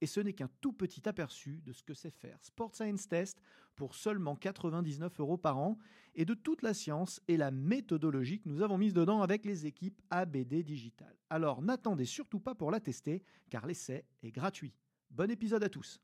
Et ce n'est qu'un tout petit aperçu de ce que c'est faire Sport Science Test pour seulement 99 euros par an et de toute la science et la méthodologie que nous avons mise dedans avec les équipes ABD Digital. Alors n'attendez surtout pas pour la tester car l'essai est gratuit. Bon épisode à tous.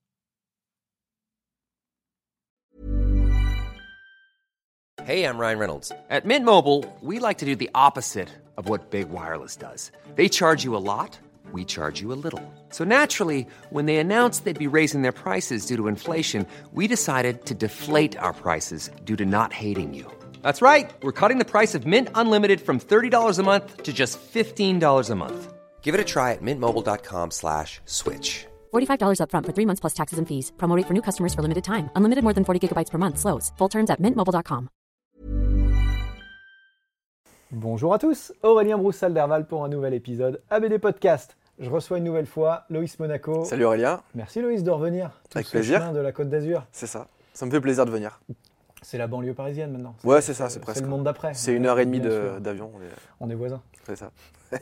Hey, I'm Ryan Reynolds. At Mint Mobile, we like to do the opposite of what Big Wireless does. They charge you a lot, we charge you a little. So naturally, when they announced they'd be raising their prices due to inflation, we decided to deflate our prices due to not hating you. That's right. We're cutting the price of Mint Unlimited from $30 a month to just $15 a month. Give it a try at mintmobile.com slash switch. $45 upfront for three months plus taxes and fees. Promo rate for new customers for limited time. Unlimited more than 40 gigabytes per month. Slows. Full terms at mintmobile.com. Bonjour à tous, Aurélien Broussal-Derval pour un nouvel épisode ABD Podcast. Je reçois une nouvelle fois Loïs Monaco. Salut Aurélien, Merci Loïs de revenir. Tout Avec ce plaisir. chemin de la Côte d'Azur. c'est ça. Ça me fait plaisir de venir. C'est la banlieue parisienne maintenant. Ouais, c'est ça, c'est presque. C'est le monde d'après. C'est une heure et demie de- d'avion. on est- On est voisins. C'est ça.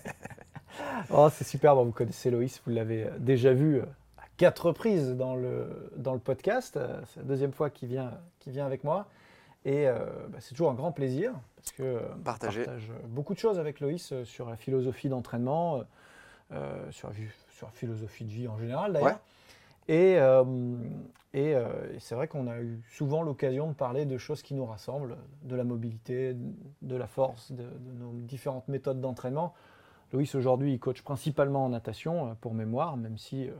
Oh, c'est super, bon, vous connaissez Loïs, vous l'avez déjà vu euh, à quatre reprises dans le, dans le podcast. Euh, C'est la deuxième fois qu'il vient, vient avec moi. Et euh, bah, c'est toujours un grand plaisir parce que on Partager. partage beaucoup de choses avec Loïs sur la philosophie d'entraînement, sur, la, vie- sur la philosophie de vie en général d'ailleurs. Et, euh, et, euh, et c'est vrai qu'on a eu souvent l'occasion de parler de choses qui nous rassemblent, de la mobilité, de la force, de, de nos différentes méthodes d'entraînement. Loïs aujourd'hui il coach principalement en natation euh, pour mémoire, même si euh,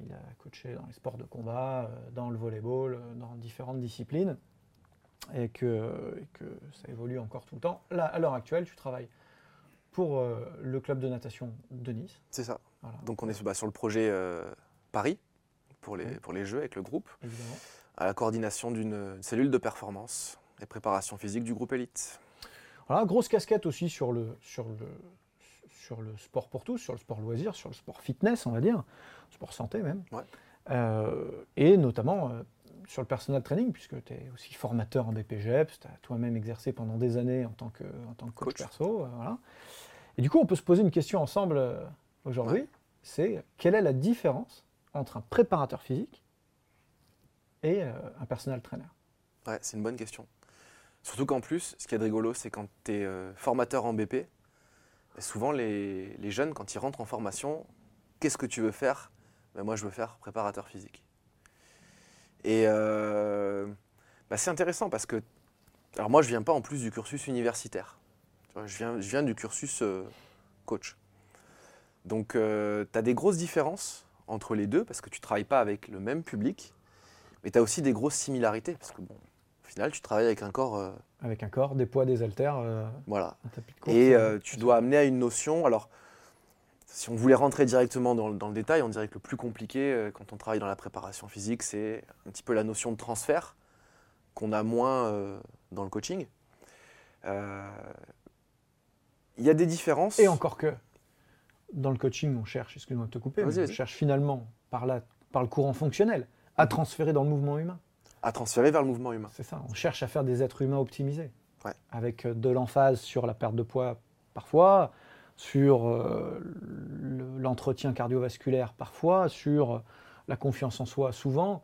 il a coaché dans les sports de combat, euh, dans le volleyball, euh, dans différentes disciplines, et que, et que ça évolue encore tout le temps. Là, à l'heure actuelle, tu travailles pour euh, le club de natation de Nice. C'est ça. Voilà, Donc on est bah, sur le projet euh, Paris pour les, Oui. pour les Jeux avec le groupe, évidemment. à la coordination d'une cellule de performance et préparation physique du groupe élite. Voilà, grosse casquette aussi sur le, sur, le, sur le sport pour tous, sur le sport loisir, sur le sport fitness, on va dire, sport santé même. Ouais. Euh, et notamment euh, sur le personal training, puisque tu es aussi formateur en BPGEPS, tu as toi-même exercé pendant des années en tant que, en tant que coach, Coach. perso. euh, voilà. Et du coup, on peut se poser une question ensemble euh, aujourd'hui, c'est quelle est la différence entre un préparateur physique et euh, un personal trainer? Ouais, c'est une bonne question. Surtout qu'en plus, ce qui est de rigolo, c'est quand tu es formateur en BP, bah, souvent les, les jeunes, quand ils rentrent en formation, qu'est-ce que tu veux faire? Ben, Moi, je veux faire préparateur physique. Et euh, bah, c'est intéressant parce que, alors moi, je viens pas en plus du cursus universitaire. Vois, Je viens, je viens du cursus euh, coach. Donc, tu as des grosses différences entre les deux parce que tu travailles pas avec le même public, mais tu as aussi des grosses similarités parce que, bon, au final, tu travailles avec un corps. euh, Avec un corps, des poids, des haltères, euh, voilà. un tapis de course. Et euh, euh, tu dois amener à une notion. Alors, si on voulait rentrer directement dans, le- dans le détail, on dirait que le plus compliqué euh, quand on travaille dans la préparation physique, c'est un petit peu la notion de transfert qu'on a moins euh, dans le coaching. Il y a des différences. Et encore que, dans le coaching, on cherche, excuse-moi de te couper, mais on cherche finalement, par, la, par le courant fonctionnel, à transférer dans le mouvement humain. à transférer vers le mouvement humain. C'est ça, on cherche à faire des êtres humains optimisés. Ouais. Avec euh, de l'emphase sur la perte de poids parfois, sur euh, le- l'entretien cardiovasculaire parfois, sur euh, la confiance en soi souvent.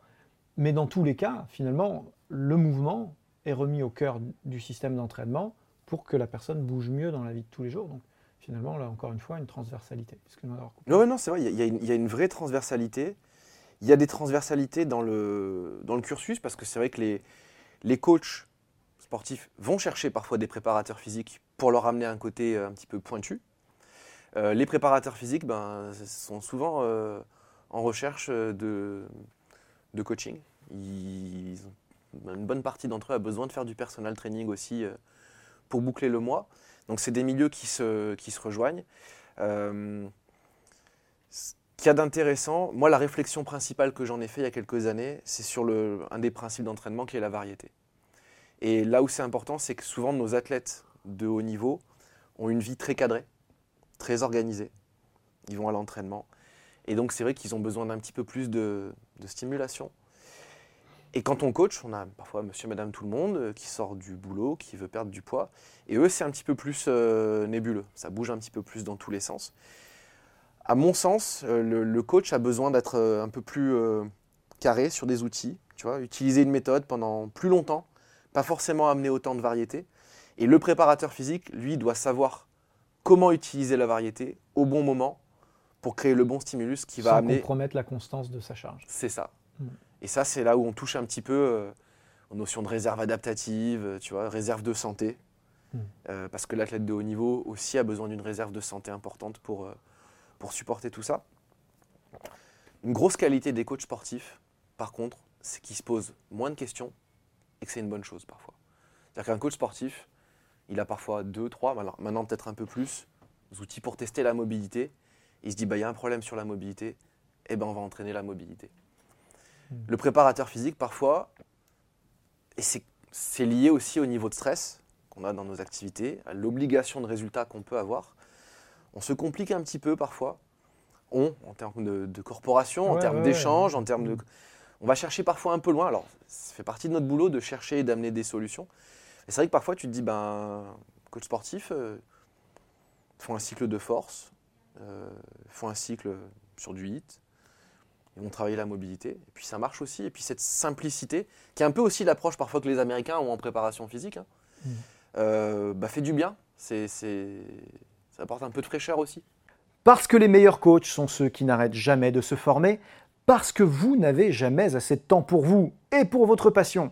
Mais dans tous les cas, finalement, le mouvement est remis au cœur du système d'entraînement pour que la personne bouge mieux dans la vie de tous les jours. Donc finalement, là encore une fois, une transversalité. Non, non, c'est vrai, il y, a- une- vraie transversalité. Il y a des transversalités dans le, dans le cursus parce que c'est vrai que les, les coachs sportifs vont chercher parfois des préparateurs physiques pour leur amener un côté euh, un petit peu pointu. Euh, les préparateurs physiques ben, sont souvent euh, en recherche de, de coaching. Une bonne partie d'entre eux a besoin de faire du personal training aussi boucler le mois. Donc c'est des milieux qui se, rejoignent. Euh, qu'il y a d'intéressant, moi la réflexion principale que j'en ai fait il y a quelques années, c'est sur le, un des principes d'entraînement qui est la variété. Et là où c'est important, c'est que souvent nos athlètes de haut niveau ont une vie très cadrée, très organisée. Ils vont à l'entraînement. Et donc c'est vrai qu'ils ont besoin d'un petit peu plus de stimulation. Et quand on coach, on a parfois monsieur, madame, tout le monde euh, qui sort du boulot, qui veut perdre du poids. Et eux, c'est un petit peu plus euh, nébuleux. Ça bouge un petit peu plus dans tous les sens. À mon sens, euh, le, le coach a besoin d'être un peu plus euh, carré sur des outils. Tu vois, utiliser une méthode pendant plus longtemps, pas forcément amener autant de variété. Et le préparateur physique, lui, doit savoir comment utiliser la variété au bon moment pour créer le bon stimulus qui va Sans amener. compromettre la constance de sa charge. C'est ça. Mm. Et ça, c'est là où on touche un petit peu euh, aux notions de réserve adaptative, tu vois, réserve de santé. Mm. Euh, parce que l'athlète de haut niveau aussi a besoin d'une réserve de santé importante pour, euh, pour supporter tout ça. Une grosse qualité des coachs sportifs, par contre, c'est qu'ils se posent moins de questions et que c'est une bonne chose parfois. C'est-à-dire qu'un coach sportif, il a parfois deux, trois, maintenant peut-être un peu plus, outils pour tester la mobilité. Il se dit, bah, il y a un problème sur la mobilité, eh ben, on va entraîner la mobilité. Le préparateur physique, parfois, et c'est- lié aussi au niveau de stress qu'on a dans nos activités, à l'obligation de résultat qu'on peut avoir. On se complique un petit peu parfois. On, en termes de, de corporation, en termes ouais, d'échange, ouais. en termes de. Mm. On va chercher parfois un peu loin. Alors, ça fait partie de notre boulot de chercher et d'amener des solutions. Et c'est vrai que parfois, tu te dis, ben, coach sportif, euh, font un cycle de force, euh, font un cycle sur du hit, ils vont travailler la mobilité. Et puis ça marche aussi. Et puis cette simplicité, qui est un peu aussi l'approche parfois que les Américains ont en préparation physique, hein, Mm. euh, bah, fait du bien. C'est- ça apporte un peu de fraîcheur aussi. Parce que les meilleurs coachs sont ceux qui n'arrêtent jamais de se former, parce que vous n'avez jamais assez de temps pour vous et pour votre passion,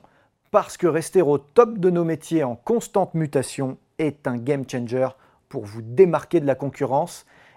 parce que rester au top de nos métiers en constante mutation est un game changer pour vous démarquer de la concurrence,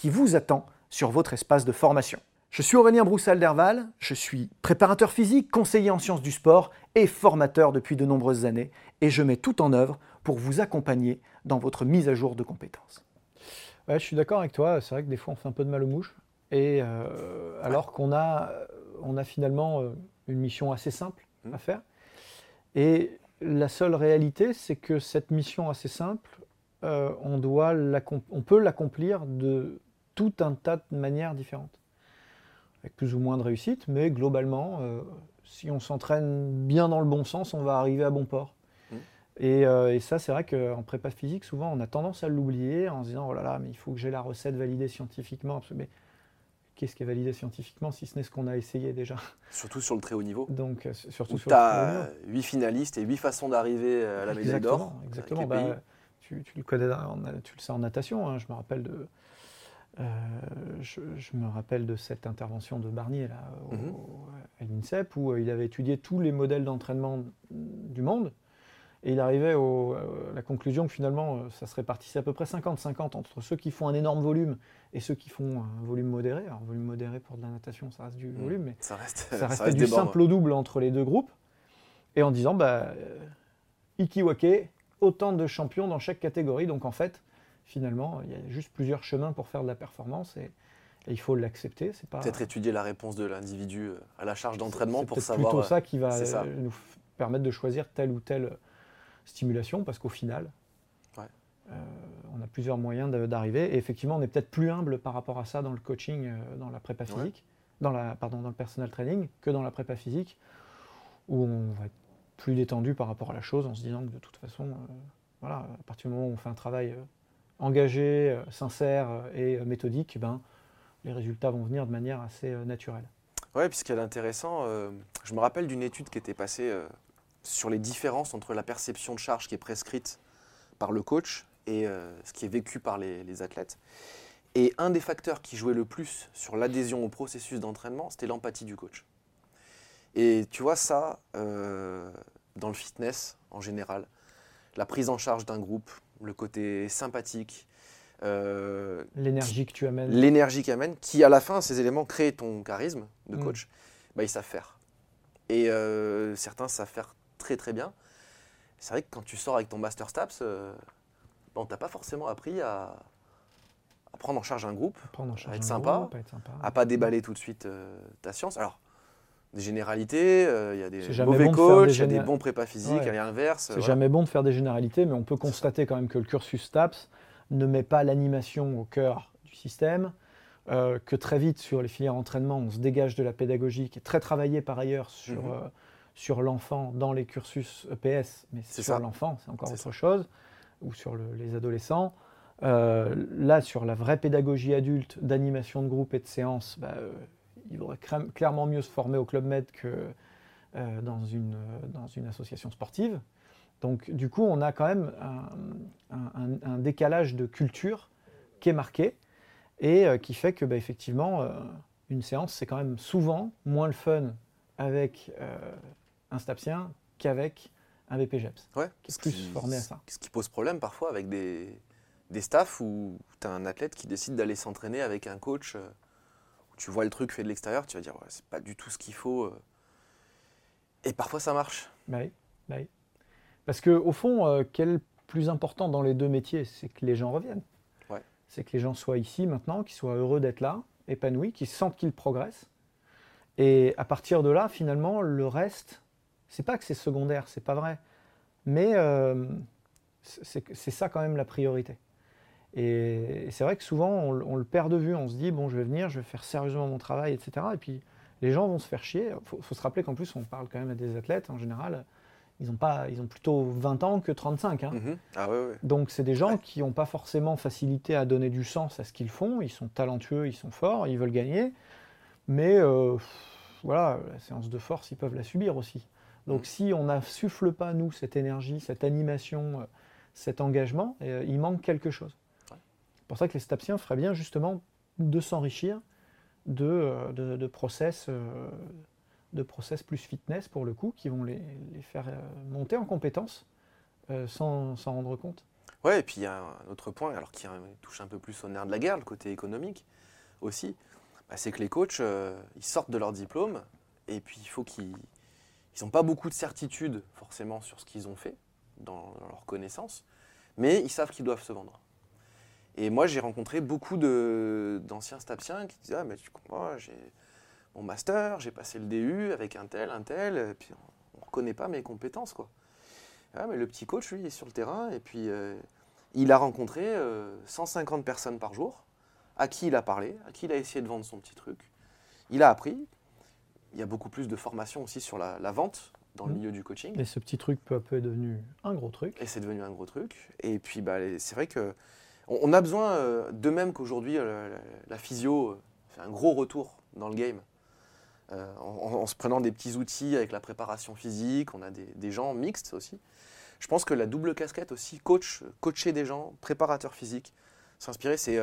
qui vous attend sur votre espace de formation. Je suis Aurélien Broussal-Derval, je suis préparateur physique, conseiller en sciences du sport et formateur depuis de nombreuses années et je mets tout en œuvre pour vous accompagner dans votre mise à jour de compétences. Ouais, je suis d'accord avec toi. C'est vrai que des fois, on fait un peu de mal aux mouches. Et euh, alors qu'on a, on a finalement euh, une mission assez simple Mhm. à faire. Et la seule réalité, c'est que cette mission assez simple, euh, on, doit on peut l'accomplir de tout un tas de manières différentes. Avec plus ou moins de réussite, mais globalement, euh, si on s'entraîne bien dans le bon sens, on va arriver à bon port. Et, euh, et ça, c'est vrai qu'en prépa physique, souvent, on a tendance à l'oublier en se disant Oh là là, mais il faut que j'ai la recette validée scientifiquement. Mais qu'est-ce qui est validé scientifiquement si ce n'est ce qu'on a essayé déjà? Surtout sur le très haut niveau. Donc, euh, surtout Où sur tu le très haut niveau. as 8 finalistes et 8 façons d'arriver à la médaille d'or. Exactement, exactement. Bah, tu, tu le connais, tu le sais en natation. hein, je me rappelle de, euh, je, je me rappelle de cette intervention de Barnier là, au- Mhm. à l'INSEP où euh, il avait étudié tous les modèles d'entraînement du monde. Et il arrivait au- à la conclusion que finalement, euh, ça se répartissait à peu près 50-50 entre ceux qui font un énorme volume et ceux qui font un volume modéré. Alors, volume modéré pour de la natation, ça reste du Mhm. volume, mais Ça reste, ça ça restait reste du bornes. simple au double entre les deux groupes. Et en disant, bah, euh, Ikiwake, autant de champions dans chaque catégorie. Donc en fait, finalement, il y a juste plusieurs chemins pour faire de la performance et, et il faut l'accepter. C'est pas Peut-être étudier la réponse de l'individu euh, à la charge d'entraînement c'est pour savoir. plutôt euh, ça qui va c'est ça. euh, nous permettre de choisir telle ou telle stimulation parce qu'au final, Ouais. euh, on a plusieurs moyens d'arriver. Et effectivement, on est peut-être plus humble par rapport à ça dans le coaching, dans la prépa Ouais. physique. dans, la, pardon, dans le personal training que dans la prépa physique, où on va être plus détendu par rapport à la chose en se disant que de toute façon, euh, voilà, à partir du moment où on fait un travail euh, engagé, euh, sincère et méthodique, ben, les résultats vont venir de manière assez naturelle. Oui, puis ce qui est intéressant, je me rappelle d'une étude qui était passée sur les différences entre la perception de charge qui est prescrite par le coach et ce qui est vécu par les athlètes. Et un des facteurs qui jouait le plus sur l'adhésion au processus d'entraînement, c'était l'empathie du coach. Et tu vois ça euh, dans le fitness en général, la prise en charge d'un groupe, le côté sympathique. Euh, l'énergie que tu amènes. L'énergie qu'amène, qui à la fin, ces éléments créent ton charisme de mm. coach, bah, ils savent faire. Et euh, certains savent faire très très bien. C'est vrai que quand tu sors avec ton Master Staps, on t'a pas forcément appris à, à prendre en charge un groupe, à, être sympa, à pas déballer tout de suite euh, ta science. Alors, des généralités, euh, il y a des mauvais coachs, il y a des bons prépas physiques, y a l'inverse. C'est jamais bon de faire des généralités, mais on peut constater quand même que le cursus STAPS ne met pas l'animation au cœur du système, euh, que très vite sur les filières entraînement, on se dégage de la pédagogie, qui est très travaillée par ailleurs sur, mhm. sur l'enfant dans les cursus EPS, mais sur l'enfant, c'est encore autre chose, ou sur les adolescents. Euh, là, sur la vraie pédagogie adulte d'animation de groupe et de séance, bah, euh, il vaudrait clairement mieux se former au Club Med que euh, dans, une, dans une association sportive. Donc, du coup, on a quand même un, décalage de culture qui est marqué et qui fait que, bah, effectivement, une séance, c'est quand même souvent moins le fun avec un stapsien qu'avec un BPGEPS. Ouais, qui est plus formé à ça. Ce qui pose problème parfois avec des, des staffs où tu as un athlète qui décide d'aller s'entraîner avec un coach, euh, tu vois le truc fait de l'extérieur, tu vas dire, ouais, c'est pas du tout ce qu'il faut. Euh. Et parfois ça marche. Bah oui, bah oui. Parce qu'au fond, euh, quel plus important dans les deux métiers C'est que les gens reviennent. Ouais. C'est que les gens soient ici maintenant, qu'ils soient heureux d'être là, épanouis, qu'ils sentent qu'ils progressent. Et à partir de là, finalement, le reste, c'est pas que c'est secondaire, c'est pas vrai. Mais c'est ça quand même la priorité. Et, c'est vrai que souvent, on, le perd de vue. On se dit, bon, je vais venir, je vais faire sérieusement mon travail, etc. Et puis, les gens vont se faire chier. Il faut, se rappeler qu'en plus, on parle quand même à des athlètes, en général, ils ont, pas, ils ont plutôt 20 ans que 35. Hein. Mhm. Ah Donc, c'est des gens qui n'ont pas forcément facilité à donner du sens à ce qu'ils font. Ils sont talentueux, ils sont forts, ils veulent gagner. Mais euh, voilà, la séance de force, ils peuvent la subir aussi. Donc, mhm. si on n'insuffle pas, nous, cette énergie, cette animation, euh, cet engagement, euh, il manque quelque chose pour ça que les stapsiens feraient bien justement de s'enrichir de, euh, euh, de process plus fitness pour le coup, qui vont les, faire euh, monter en compétences sans s'en rendre compte. Ouais, et puis il y a un autre point, alors qui touche un peu plus au nerf de la guerre, le côté économique aussi, bah, c'est que les coachs, ils sortent de leur diplôme, et puis il faut qu'ils n'ont pas beaucoup de certitude forcément sur ce qu'ils ont fait dans leur connaissance, mais ils savent qu'ils doivent se vendre. Et moi, j'ai rencontré beaucoup d'anciens stapsiens qui disaient Ah, mais tu comprends, j'ai mon master, j'ai passé le DU avec un tel, un tel, et puis on ne reconnaît pas mes compétences. quoi. Ah, mais le petit coach, lui, il est sur le terrain, et puis euh, il a rencontré 150 euh, personnes par jour, à qui il a parlé, à qui il a essayé de vendre son petit truc. Il a appris. Il y a beaucoup plus de formation aussi sur la, vente dans le mmh. milieu du coaching. Et ce petit truc peu à peu est devenu un gros truc. Et c'est devenu un gros truc. Et puis, bah, c'est vrai que on, a besoin, euh, de même qu'aujourd'hui, euh, la, physio euh, fait un gros retour dans le game. En, se prenant des petits outils avec la préparation physique, on a des, gens mixtes aussi. Je pense que la double casquette aussi, coach, coacher des gens, préparateur physique, s'inspirer, c'est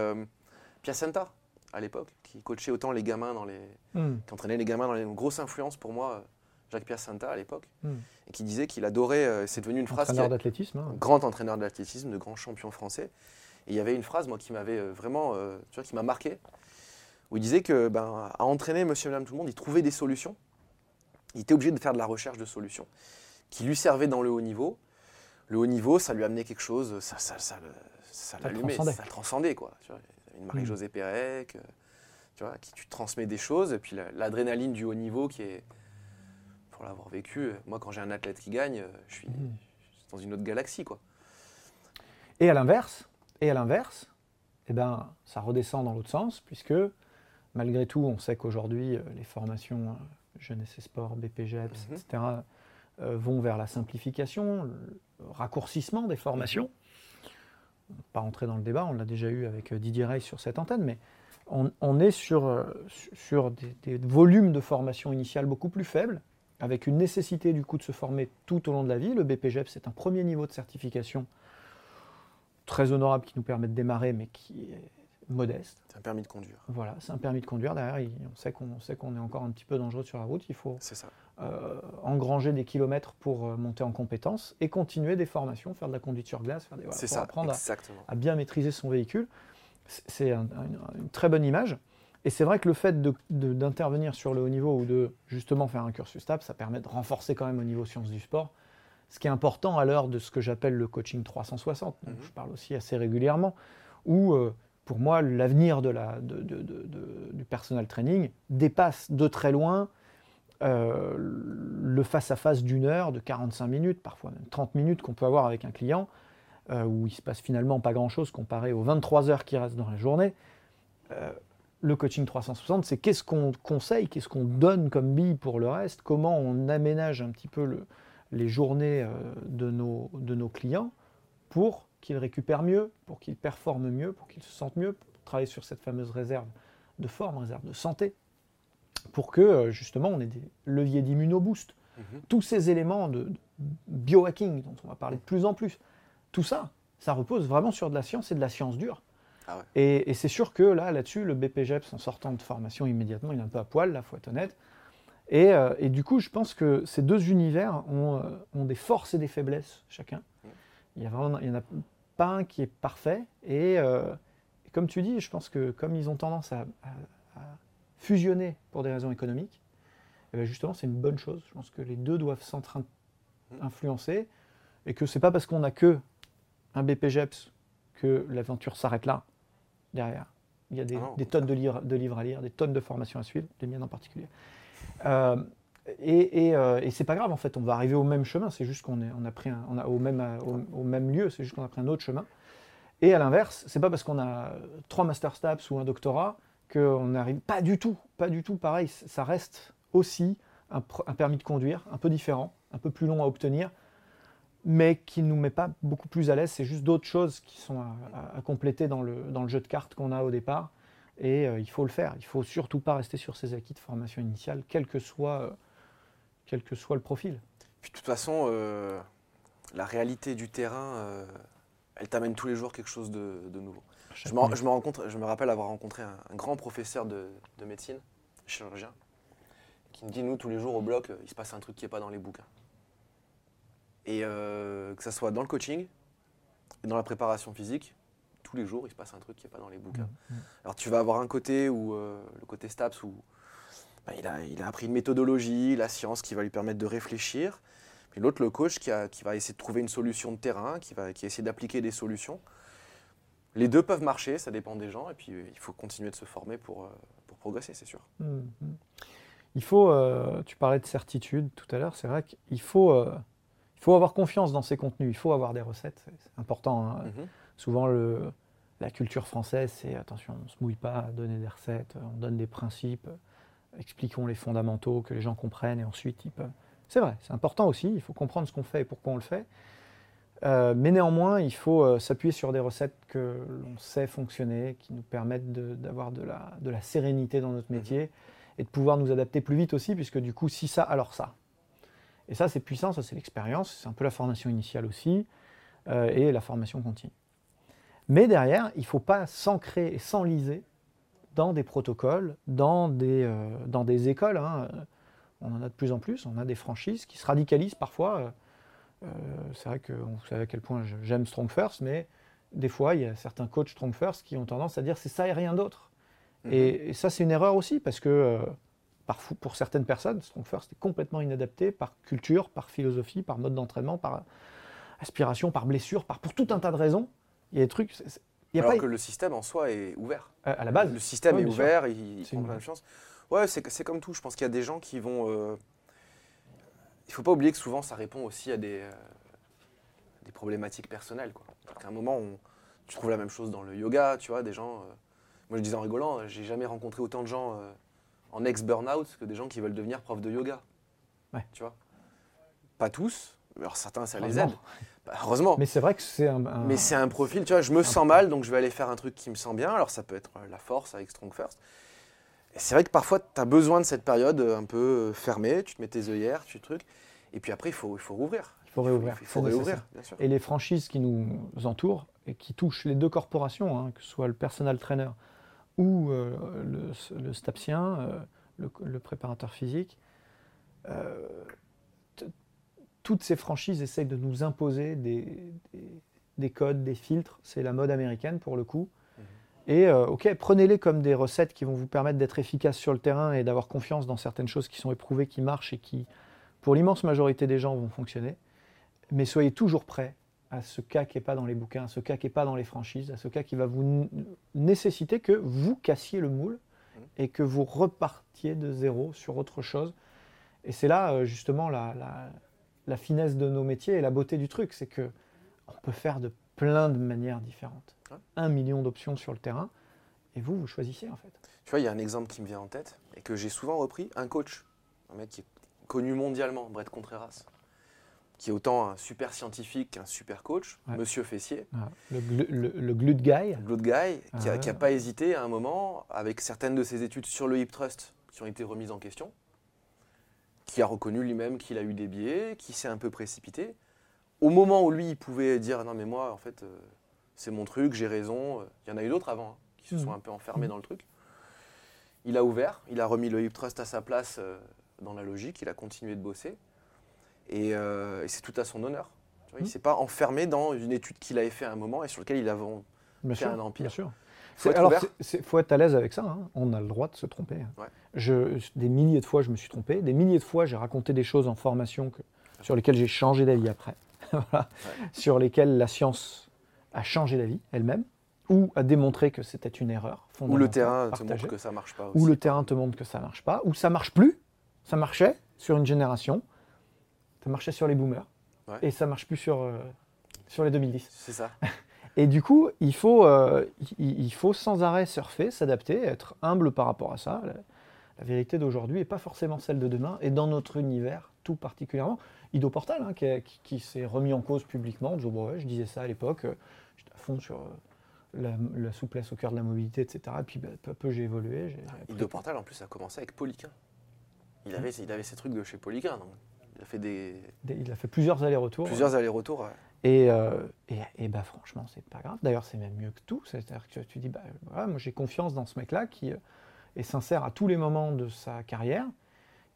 Piacenta à l'époque, qui coachait autant les gamins dans les. Hmm. qui entraînait les gamins dans les. grosses influences pour moi, Jacques Piacenta à l'époque, hmm. et qui disait qu'il adorait. c'est devenu une phrase. Entraîneur d'athlétisme. Hein. Grand entraîneur d'athlétisme, de grand champion français. Et il y avait une phrase, moi, qui m'avait euh, vraiment, euh, tu vois, qui m'a marqué, où il disait que, ben, à entraîner Monsieur et Madame Tout le Monde, il trouvait des solutions. Il était obligé de faire de la recherche de solutions qui lui servaient dans le haut niveau. Le haut niveau, ça lui amenait quelque chose, ça, ça, ça, ça l'allumait, ça le transcendait, quoi. Tu vois, une Marie-Josée mm. Pérec, euh, tu vois, qui tu transmets des choses, et puis l'adrénaline du haut niveau qui est, pour l'avoir vécu, moi quand j'ai un athlète qui gagne, je suis mm. dans une autre galaxie, quoi. Et à l'inverse, et à l'inverse, eh ben, ça redescend dans l'autre sens, puisque malgré tout, on sait qu'aujourd'hui, euh, les formations euh, Jeunesse et Sport, BPGEPS, Mhm. etc., euh, vont vers la simplification, le raccourcissement des formations. On va Pas rentrer dans le débat, on l'a déjà eu avec Didier Rey sur cette antenne, mais on, on est sur, su- sur des, des volumes de formation initiale beaucoup plus faibles, avec une nécessité du coup de se former tout au long de la vie. Le BPGEP, c'est un premier niveau de certification très honorable qui nous permet de démarrer, mais qui est modeste. C'est un permis de conduire. Voilà, c'est un permis de conduire. Derrière, il- on sait qu'on qu'on est encore un petit peu dangereux sur la route. Il faut ça. euh, engranger des kilomètres pour euh, monter en compétences et continuer des formations, faire de la conduite sur glace, faire des, voilà, pour ça. apprendre à, bien maîtriser son véhicule. C'est- C'est un- un- une très bonne image. Et c'est vrai que le fait de- de- d'intervenir sur le haut niveau ou de justement faire un cursus stable, ça permet de renforcer quand même au niveau sciences du sport. Ce qui est important à l'heure de ce que j'appelle le coaching 360, dont Mhm. je parle aussi assez régulièrement, où euh, pour moi l'avenir de la- de- de- de- de- du personal training dépasse de très loin euh, le face-à-face d'une heure, de 45 minutes, parfois même 30 minutes qu'on peut avoir avec un client, euh, où il se passe finalement pas grand-chose comparé aux 23 heures qui restent dans la journée. Le coaching 360, c'est qu'est-ce qu'on conseille, qu'est-ce qu'on donne comme bille pour le reste, comment on aménage un petit peu le- les journées euh, de, nos, de nos clients pour qu'ils récupèrent mieux, pour qu'ils performent mieux, pour qu'ils se sentent mieux, pour travailler sur cette fameuse réserve de forme, réserve de santé, pour que euh, justement on ait des leviers d'immunoboost. Mhm. Tous ces éléments de, de biohacking dont on va parler de plus en plus, tout ça, ça repose vraiment sur de la science et de la science dure. Ah ouais. Et, et c'est sûr que là, là-dessus, le BPGEPS, en sortant de formation immédiatement, il est un peu à poil, là, faut être honnête. Et, euh, et du coup, je pense que ces deux univers ont, euh, ont des forces et des faiblesses chacun. Il y a vraiment, il y en a pas un qui est parfait. Et, euh, et comme tu dis, je pense que comme ils ont tendance à, à- à fusionner pour des raisons économiques, eh ben justement, c'est une bonne chose. Je pense que les deux doivent s'influencer et que c'est pas parce qu'on n'a que un BPGEPS que l'aventure s'arrête là, derrière. Il y a des, Ah non, au des tonnes de livres, de livres à lire, des tonnes de formations à suivre, les miennes en particulier. Euh, euh, et c'est pas grave, en fait, on va arriver au même chemin, c'est juste qu'on a pris un- au, même, au, même lieu, c'est juste qu'on a pris un autre chemin. Et à l'inverse, c'est pas parce qu'on a trois Master Stabs ou un doctorat qu'on n'arrive pas du tout, pas du tout pareil. Ça reste aussi un, permis de conduire, un peu différent, un peu plus long à obtenir, mais qui ne nous met pas beaucoup plus à l'aise. C'est juste d'autres choses qui sont à, à- à compléter dans le, dans le jeu de cartes qu'on a au départ. Et euh, il faut le faire. Il faut surtout pas rester sur ses acquis de formation initiale, quel que soit, euh, quel que soit le profil. Puis de toute façon, euh, la réalité du terrain, elle t'amène tous les jours quelque chose de, de nouveau. Je me, je me rencontre, je me rappelle avoir rencontré un, un grand professeur de, de médecine, chirurgien, qui me dit nous tous les jours au bloc, il se passe un truc qui n'est pas dans les bouquins. Et que ça soit dans le coaching et dans la préparation physique, tous les jours il se passe un truc qui n'est pas dans les bouquins. Alors tu vas avoir un côté où euh, le côté STAPS où bah, il, a, il a appris une méthodologie, la science qui va lui permettre de réfléchir. Puis l'autre, le coach, qui, a- qui va essayer de trouver une solution de terrain, qui va qui essaie d'appliquer des solutions. Les deux peuvent marcher, ça dépend des gens, et puis euh, il faut continuer de se former pour, euh, pour progresser, c'est sûr. Mhm. Il faut, euh, tu parlais de certitude tout à l'heure, c'est vrai qu'il faut, euh, il faut avoir confiance dans ses contenus, il faut avoir des recettes, c'est c'est important. hein. Mhm. Souvent, le, la culture française, c'est attention, on ne se mouille pas à donner des recettes, on donne des principes, expliquons les fondamentaux, que les gens comprennent, et ensuite ils peuvent. C'est vrai, c'est important aussi, il faut comprendre ce qu'on fait et pourquoi on le fait. Euh, mais néanmoins, il faut euh, s'appuyer sur des recettes que l'on sait fonctionner, qui nous permettent d'avoir de la, de la sérénité dans notre métier et de pouvoir nous adapter plus vite aussi, puisque du coup, si ça, alors ça. Et ça, c'est puissant, ça, c'est l'expérience, c'est un peu la formation initiale aussi, euh, et la formation continue. Mais derrière, il ne faut pas s'ancrer et s'enliser dans des protocoles, dans des, euh, dans des écoles. hein. On en a de plus en plus, on a des franchises qui se radicalisent parfois. euh, euh, c'est vrai que vous savez à quel point j'aime Strong First, mais des fois, il y a certains coachs Strong First qui ont tendance à dire c'est ça et rien d'autre. Et, et ça, c'est une erreur aussi, parce que euh, pour certaines personnes, Strong First est complètement inadapté par culture, par philosophie, par mode d'entraînement, par aspiration, par blessure, par, pour tout un tas de raisons. Il y a des trucs. y a Alors pas, que le système en soi est ouvert. à à la base, Le système Ouais, est bien sûr. ouvert, il, il prend plein de chance. Ouais, c'est comme tout. Je pense qu'il y a des gens qui vont. euh, Il faut pas oublier que souvent ça répond aussi à des, euh, des problématiques personnelles. Quoi. À un moment, on- tu trouves la même chose dans le yoga, tu vois, des gens euh, Moi, je disais en rigolant, j'ai jamais rencontré autant de gens euh, en ex-burnout que des gens qui veulent devenir prof de yoga. Ouais. Tu vois? Pas tous, mais alors certains, ça les aide. Bah, heureusement. Mais c'est vrai que c'est un. un- Mais c'est un profil, tu vois, je me sens mal, donc je vais aller faire un truc qui me sent bien. Alors ça peut être euh, la force avec Strong First. Et c'est vrai que parfois, tu as besoin de cette période euh, un peu euh, fermée, tu te mets tes œillères, tu trucs. Et puis après, il faut, il faut rouvrir. Il faut réouvrir. Il faut réouvrir, bien sûr. Et les franchises qui nous entourent et qui touchent les deux corporations, hein, que ce soit le personal trainer ou euh, le, le stapsien, euh, le, le préparateur physique, euh, toutes ces franchises essayent de nous imposer des, des- des codes, des filtres. C'est la mode américaine pour le coup. Et euh, ok, prenez-les comme des recettes qui vont vous permettre d'être efficace sur le terrain et d'avoir confiance dans certaines choses qui sont éprouvées, qui marchent et qui, pour l'immense majorité des gens, vont fonctionner mais soyez toujours prêts à ce cas qui n'est pas dans les bouquins, à ce cas qui n'est pas dans les franchises, à ce cas qui va vous nécessiter que vous cassiez le moule et que vous repartiez de zéro sur autre chose. Et c'est là euh, justement la, la- la finesse de nos métiers et la beauté du truc, c'est que on peut faire de plein de manières différentes. Ouais. Un million d'options sur le terrain, et vous, vous choisissez en fait. Tu vois, il y a un exemple qui me vient en tête et que j'ai souvent repris, un coach, un mec qui est connu mondialement, Brett Contreras, qui est autant un super scientifique qu'un super coach, Ouais. Monsieur Fessier. Le, le, le glut guy, l'autre guy, qui Ah n'a ouais. pas hésité à un moment, avec certaines de ses études sur le hip trust qui ont été remises en question, qui a reconnu lui-même qu'il a eu des biais, qui s'est un peu précipité. Au moment où lui, il pouvait dire non mais moi, en fait, euh, c'est mon truc, j'ai raison. euh, Il y en a eu d'autres avant hein, qui se Mhm. sont un peu enfermés dans le truc. Il a ouvert, il a remis le hip trust à sa place euh, dans la logique, il a continué de bosser. Et, euh, et c'est tout à son honneur. Tu vois, Il Mhm. ne s'est pas enfermé dans une étude qu'il avait fait à un moment et sur laquelle il avait bien Faire un empire. Bien sûr. Faut alors, il faut être à l'aise avec ça. hein. On a le droit de se tromper. hein. Ouais. Je, des milliers de fois, je me suis trompé. Des milliers de fois, j'ai raconté des choses en formation que- sur lesquelles j'ai changé d'avis après. Voilà. Sur lesquelles la science a changé d'avis elle-même ou a démontré que c'était une erreur. Où le terrain te montre que ça marche pas. Ou le terrain te montre que ça marche pas, ou ça marche plus. Ça marchait sur une génération, ça marchait sur les boomers, Ouais. et ça marche plus sur, euh, sur les 2010. C'est ça. Et du coup, il faut, euh, il, faut sans arrêt surfer, s'adapter, être humble par rapport à ça. La, la vérité d'aujourd'hui n'est pas forcément celle de demain, et dans notre univers tout particulièrement. Ido Portal, hein, qui, a- qui- qui s'est remis en cause publiquement, en disant Bon, ouais, je disais ça à l'époque, euh, j'étais à fond sur euh, la, la souplesse au cœur de la mobilité, etc. Et puis bah, peu à peu, j'ai évolué. appris Ido Portal, en plus, a commencé avec Poliquin. Il avait, il avait ses trucs de chez Poliquin. Donc il a fait des, des- Il a fait plusieurs allers-retours. plusieurs allers-retours. ouais. Et, euh, et, et bah, franchement, c'est pas grave. D'ailleurs, c'est même mieux que tout. C'est-à-dire que tu dis, bah, voilà, moi j'ai confiance dans ce mec-là qui euh, est sincère à tous les moments de sa carrière,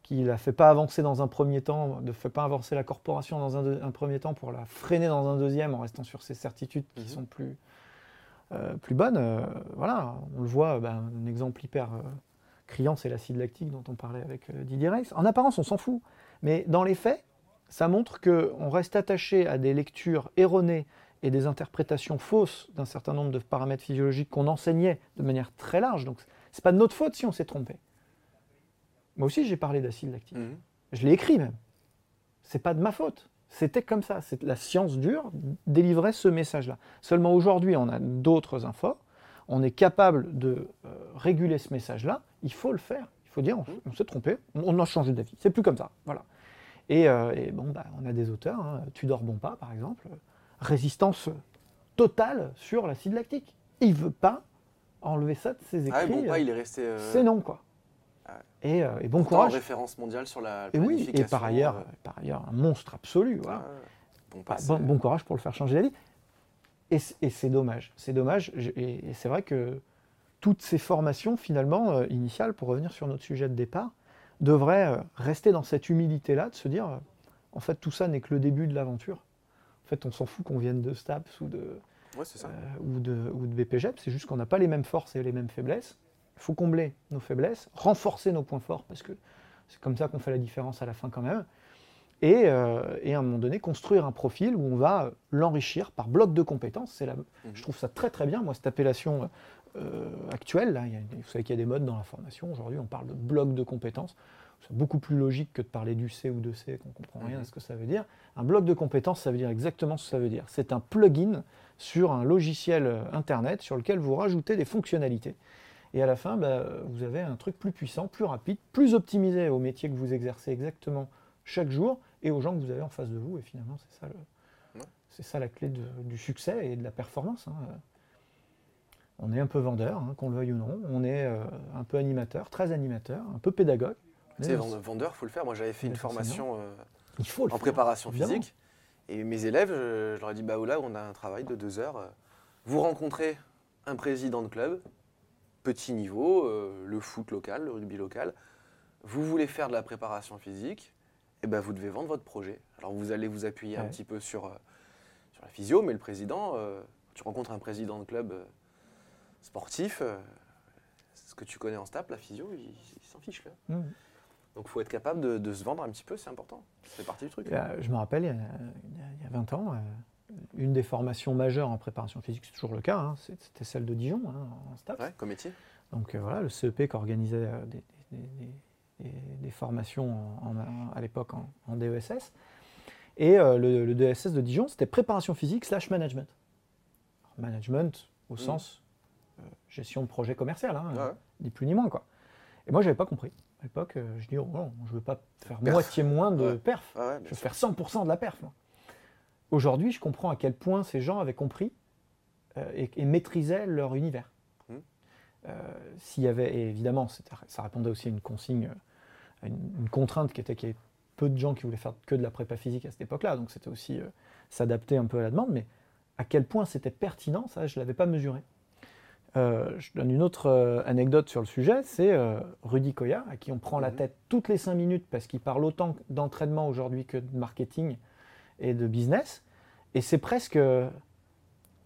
qui ne la fait pas avancer dans un premier temps, ne fait pas avancer la corporation dans un, premier temps pour la freiner dans un deuxième en restant sur ses certitudes qui Mhm. sont plus, euh, plus bonnes. Euh, voilà, on le voit, bah, un exemple hyper criant, c'est l'acide lactique dont on parlait avec Didier Reis. En apparence, on s'en fout. Mais dans les faits, ça montre qu'on reste attaché à des lectures erronées et des interprétations fausses d'un certain nombre de paramètres physiologiques qu'on enseignait de manière très large. Donc, c'est pas de notre faute si on s'est trompé. Moi aussi, j'ai parlé d'acide lactique. Mhm. Je l'ai écrit même. C'est pas de ma faute. C'était comme ça. C'est la science dure délivrait ce message-là. Seulement aujourd'hui, on a d'autres infos. On est capable de euh, réguler ce message-là. Il faut le faire. Il faut dire, on, on s'est trompé. On a changé d'avis. C'est plus comme ça. Voilà. Et, euh, et bon, bah, on a des auteurs. Hein, Tudor Bompa, par exemple, résistance totale sur l'acide lactique. Il veut pas enlever ça de ses écrits. Ah, pas, euh, il est resté. euh, C'est non, quoi. Ah ouais. Et, et bon pourtant en courage. référence mondiale sur la Et oui, et par ailleurs, par ailleurs, un monstre absolu. Voilà. bon, Bah, bon, bon courage pour le faire changer d'avis. Et, c'est dommage. C'est dommage. Et, c'est vrai que toutes ces formations, finalement, initiales, pour revenir sur notre sujet de départ, devraient euh, rester dans cette humilité-là, de se dire, euh, en fait, tout ça n'est que le début de l'aventure. En fait, on s'en fout qu'on vienne de STAPS ou de, Ouais, c'est ça. euh, ou de, ou de BPGEP, c'est juste qu'on n'a pas les mêmes forces et les mêmes faiblesses. Il faut combler nos faiblesses, renforcer nos points forts, parce que c'est comme ça qu'on fait la différence à la fin quand même. Et, euh, et à un moment donné, construire un profil où on va l'enrichir par bloc de compétences. C'est la, Je trouve ça très très bien, moi, cette appellation euh, actuelle. Là, il y a- vous savez qu'il y a des modes dans la formation. Aujourd'hui, on parle de bloc de compétences. C'est beaucoup plus logique que de parler du C ou de C, qu'on ne comprend rien à Mhm. ce que ça veut dire. Un bloc de compétences, ça veut dire exactement ce que ça veut dire. C'est un plugin sur un logiciel euh, Internet sur lequel vous rajoutez des fonctionnalités. Et à la fin, bah, vous avez un truc plus puissant, plus rapide, plus optimisé au métier que vous exercez exactement chaque jour et aux gens que vous avez en face de vous. Et finalement, c'est ça, le- Ouais. c'est ça la clé de- du succès et de la performance. hein. On est un peu vendeur, hein, qu'on le veuille ou non. On est euh, un peu animateur, très animateur, un peu pédagogue. Vend- vendeur, faut le faire. Moi, j'avais fait une formation euh, Il faut en faire, préparation évidemment. physique. Et mes élèves, je, je leur ai dit, bah là, on a un travail de deux heures. euh, Vous rencontrez un président de club, petit niveau, euh, le foot local, le rugby local. Vous voulez faire de la préparation physique, et ben vous devez vendre votre projet. Alors vous allez vous appuyer un petit peu sur, euh, sur la physio, mais le président, euh, tu rencontres un président de club euh, sportif, euh, ce que tu connais en STAP, la physio, il, il s'en fiche. Là. Mmh. Donc il faut être capable de, de se vendre un petit peu, c'est important. C'est partie du truc. Je me rappelle, il y a, il y a- il y a 20 ans, euh, une des formations majeures en préparation physique, c'est toujours le cas, hein, c'était celle de Dijon, hein, en STAPS. Ouais, comme métier. Donc euh, voilà, le CEP qui organisait des, des- des- des- des formations en- en- à l'époque en, en DESS. Et euh, le, le DESS de Dijon, c'était préparation physique slash management. Alors, management au Mhm. sens gestion de projet commercial, hein, Ouais, euh, ni plus ni moins. Quoi. Et moi, je n'avais pas compris. À l'époque, euh, je dis, oh, non, je ne veux pas faire Perf. moitié moins de Ouais. perf. Ah ouais, Je veux sûr. faire 100% de la perf. Aujourd'hui, je comprends à quel point ces gens avaient compris euh, et, et maîtrisaient leur univers. Euh, S'il y avait, et évidemment, ça répondait aussi à une consigne, euh, à une, une contrainte qui était qu'il y avait peu de gens qui voulaient faire que de la prépa physique à cette époque-là, donc c'était aussi euh, s'adapter un peu à la demande, mais à quel point c'était pertinent, ça, je ne l'avais pas mesuré. Euh, je donne une autre euh, anecdote sur le sujet, c'est euh, Rudy Koya, à qui on prend la Mhm. tête toutes les cinq minutes parce qu'il parle autant d'entraînement aujourd'hui que de marketing et de business. Et c'est presque.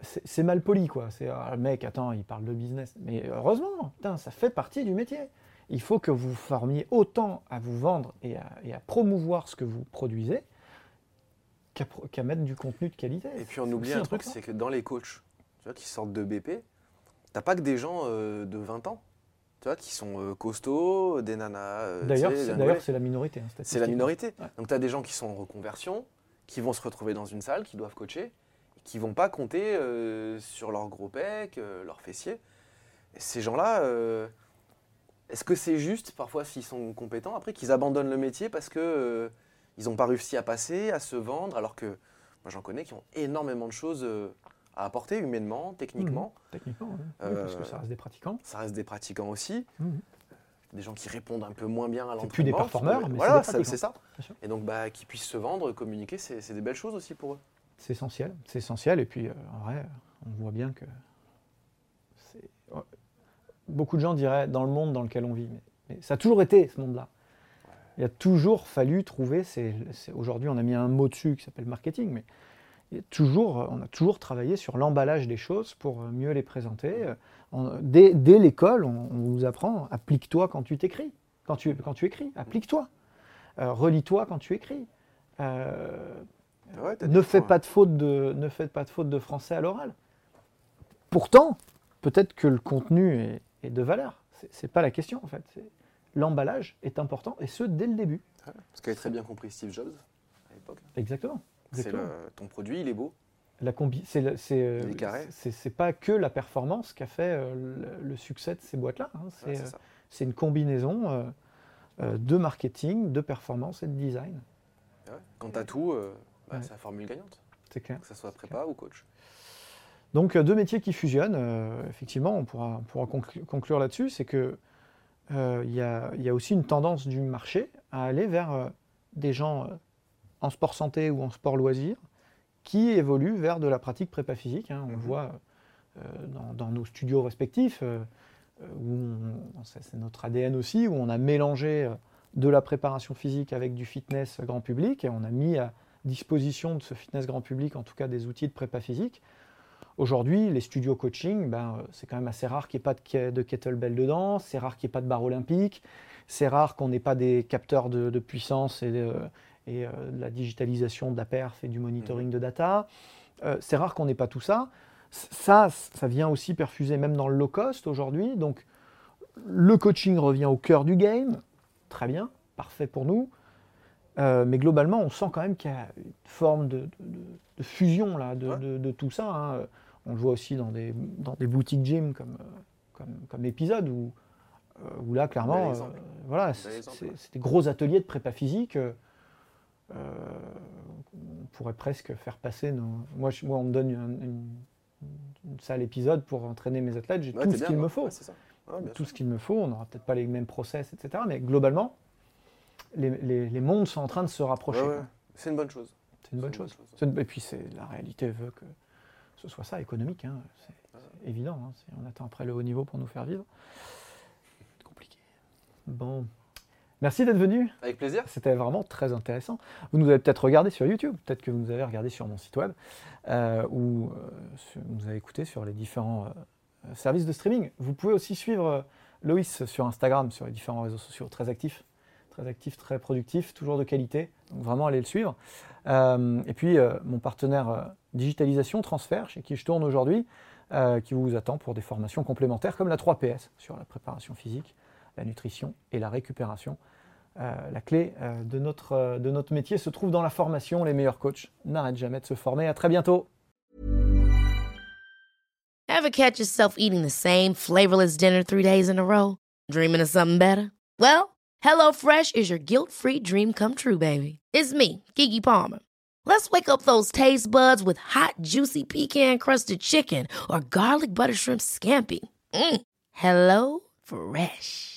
C'est mal poli, quoi. C'est ah, le mec, attends, il parle de business. Mais heureusement, putain, ça fait partie du métier. Il faut que vous formiez autant à vous vendre et à, et à promouvoir ce que vous produisez qu'à mettre du contenu de qualité. Et puis on oublie un truc, c'est que dans les coachs, tu vois, qui sortent de BP, t'as pas que des gens euh, de 20 ans, tu vois, qui sont euh, costauds, des nanas. euh, D'ailleurs, c'est- la minorité. hein, c'est la minorité. Ouais. Donc tu as des gens qui sont en reconversion, qui vont se retrouver dans une salle, qui doivent coacher, et qui vont pas compter euh, sur leur gros pec, leurs fessiers. Et ces gens-là, est-ce que c'est juste, parfois, s'ils sont compétents, après qu'ils abandonnent le métier parce que ils n'ont pas réussi à passer, à se vendre, alors que moi j'en connais qui ont énormément de choses à apporter humainement, techniquement. Techniquement, oui. Oui, parce que Euh, ça reste des pratiquants. Ça reste des pratiquants aussi. Mhm. Des gens qui répondent un peu moins bien à l'entraînement. C'est plus des performeurs, mais voilà, c'est ça. Et donc, bah, qu'ils puissent se vendre, communiquer, c'est des belles choses aussi pour eux. C'est essentiel, c'est essentiel. Et puis, euh, en vrai, on voit bien que ouais. beaucoup de gens diraient dans le monde dans lequel on vit, mais, mais ça a toujours été ce monde-là. Il a toujours fallu trouver. ces- Aujourd'hui, on a mis un mot dessus qui s'appelle marketing, mais toujours, on a toujours travaillé sur l'emballage des choses pour euh, mieux les présenter. Euh, on- dès dès l'école, on, on vous apprend applique-toi quand tu t'écris, quand tu, quand tu écris, applique-toi, Euh, relis-toi quand tu écris. Euh, Ouais, ne points. pas de faute de ne faites pas de faute de français à l'oral. Pourtant, peut-être que le contenu est, est de valeur. C'est- pas la question en fait. L'emballage est important et ce dès le début. Ouais, Ce qu'avait très bien compris Steve Jobs à l'époque. Exactement. C'est ton produit, il est beau. La combi, c'est le- c'est euh, c'est- c'est pas que la performance qui a fait euh, le, le succès de ces boîtes-là. hein. C'est euh, c'est une combinaison de marketing, de performance et de design. Ouais. Tu as tout, bah, Ouais. c'est la formule gagnante. C'est clair. Que ce soit prépa ou coach. Donc deux métiers qui fusionnent, euh, effectivement, on pourra, on pourra conclu- conclure là-dessus, c'est que euh, il y, y a aussi une tendance du marché à aller vers euh, des gens en sport santé ou en sport loisir qui évoluent vers de la pratique prépa physique. hein. on le Mhm. voit euh, dans, dans nos studios respectifs, euh, euh, où c'est notre ADN aussi, où on a mélangé de la préparation physique avec du fitness grand public et on a mis à disposition de ce fitness grand public, en tout cas des outils de prépa physique. Aujourd'hui, les studios coaching, ben, c'est quand même assez rare qu'il n'y ait pas de kettlebell dedans, c'est rare qu'il n'y ait pas de barre olympique, c'est rare qu'on n'ait pas des capteurs de, de puissance et, de, et, euh, de la digitalisation de la perf et du monitoring de data. Euh, c'est rare qu'on n'ait pas tout ça. Ça, ça vient aussi perfuser même dans le low cost aujourd'hui. Donc, le coaching revient au cœur du game. Très bien, parfait pour nous. Euh, mais globalement, on sent quand même qu'il y a une forme de, de- de- de fusion là, de, Ouais. de- de tout ça. hein. On le voit aussi dans des, dans des boutiques gym comme, comme, comme épisode où, où là, clairement, euh, voilà, c'est des gros ateliers de prépa physique. Euh, on pourrait presque faire passer nos. Moi, je- moi on me donne une, une- une salle épisode pour entraîner mes athlètes, j'ai Ouais, tout ce qu'il me faut Ouais, c'est ça. Ouais, bien tout sûr. ce qu'il me faut. On n'aura peut-être pas les mêmes process, etc. Mais globalement, les, les- les mondes sont en train de se rapprocher. C'est une bonne chose. C'est une bonne une chose. bonne Et puis c'est la réalité veut que ce soit ça, économique. hein. C'est c'est évident. hein. On attend après le haut niveau pour nous faire vivre. C'est compliqué. Bon. Merci d'être venu. Avec plaisir. C'était vraiment très intéressant. Vous nous avez peut-être regardé sur YouTube, peut-être que vous nous avez regardé sur mon site web, euh, ou euh, vous nous avez écouté sur les différents euh, services de streaming. Vous pouvez aussi suivre euh, Loïs sur Instagram, sur les différents réseaux sociaux, très actif, très actif, très productif, toujours de qualité. Donc vraiment allez le suivre. Et puis mon partenaire digitalisation transfert, chez qui je tourne aujourd'hui, qui vous attend pour des formations complémentaires comme la 3PS sur la préparation physique, la nutrition et la récupération. Euh, la clé euh, de, notre, euh, de notre métier se trouve dans la formation. Les meilleurs coachs n'arrêtent jamais de se former. À très bientôt. Ever catch yourself eating the same flavorless dinner three days in a row? Dreaming of something better? Well, HelloFresh is your guilt free dream come true, baby. It's me, Kiki Palmer. Let's wake up those taste buds with hot, juicy pecan crusted chicken or garlic butter shrimp scampi. Mm. Hello Fresh.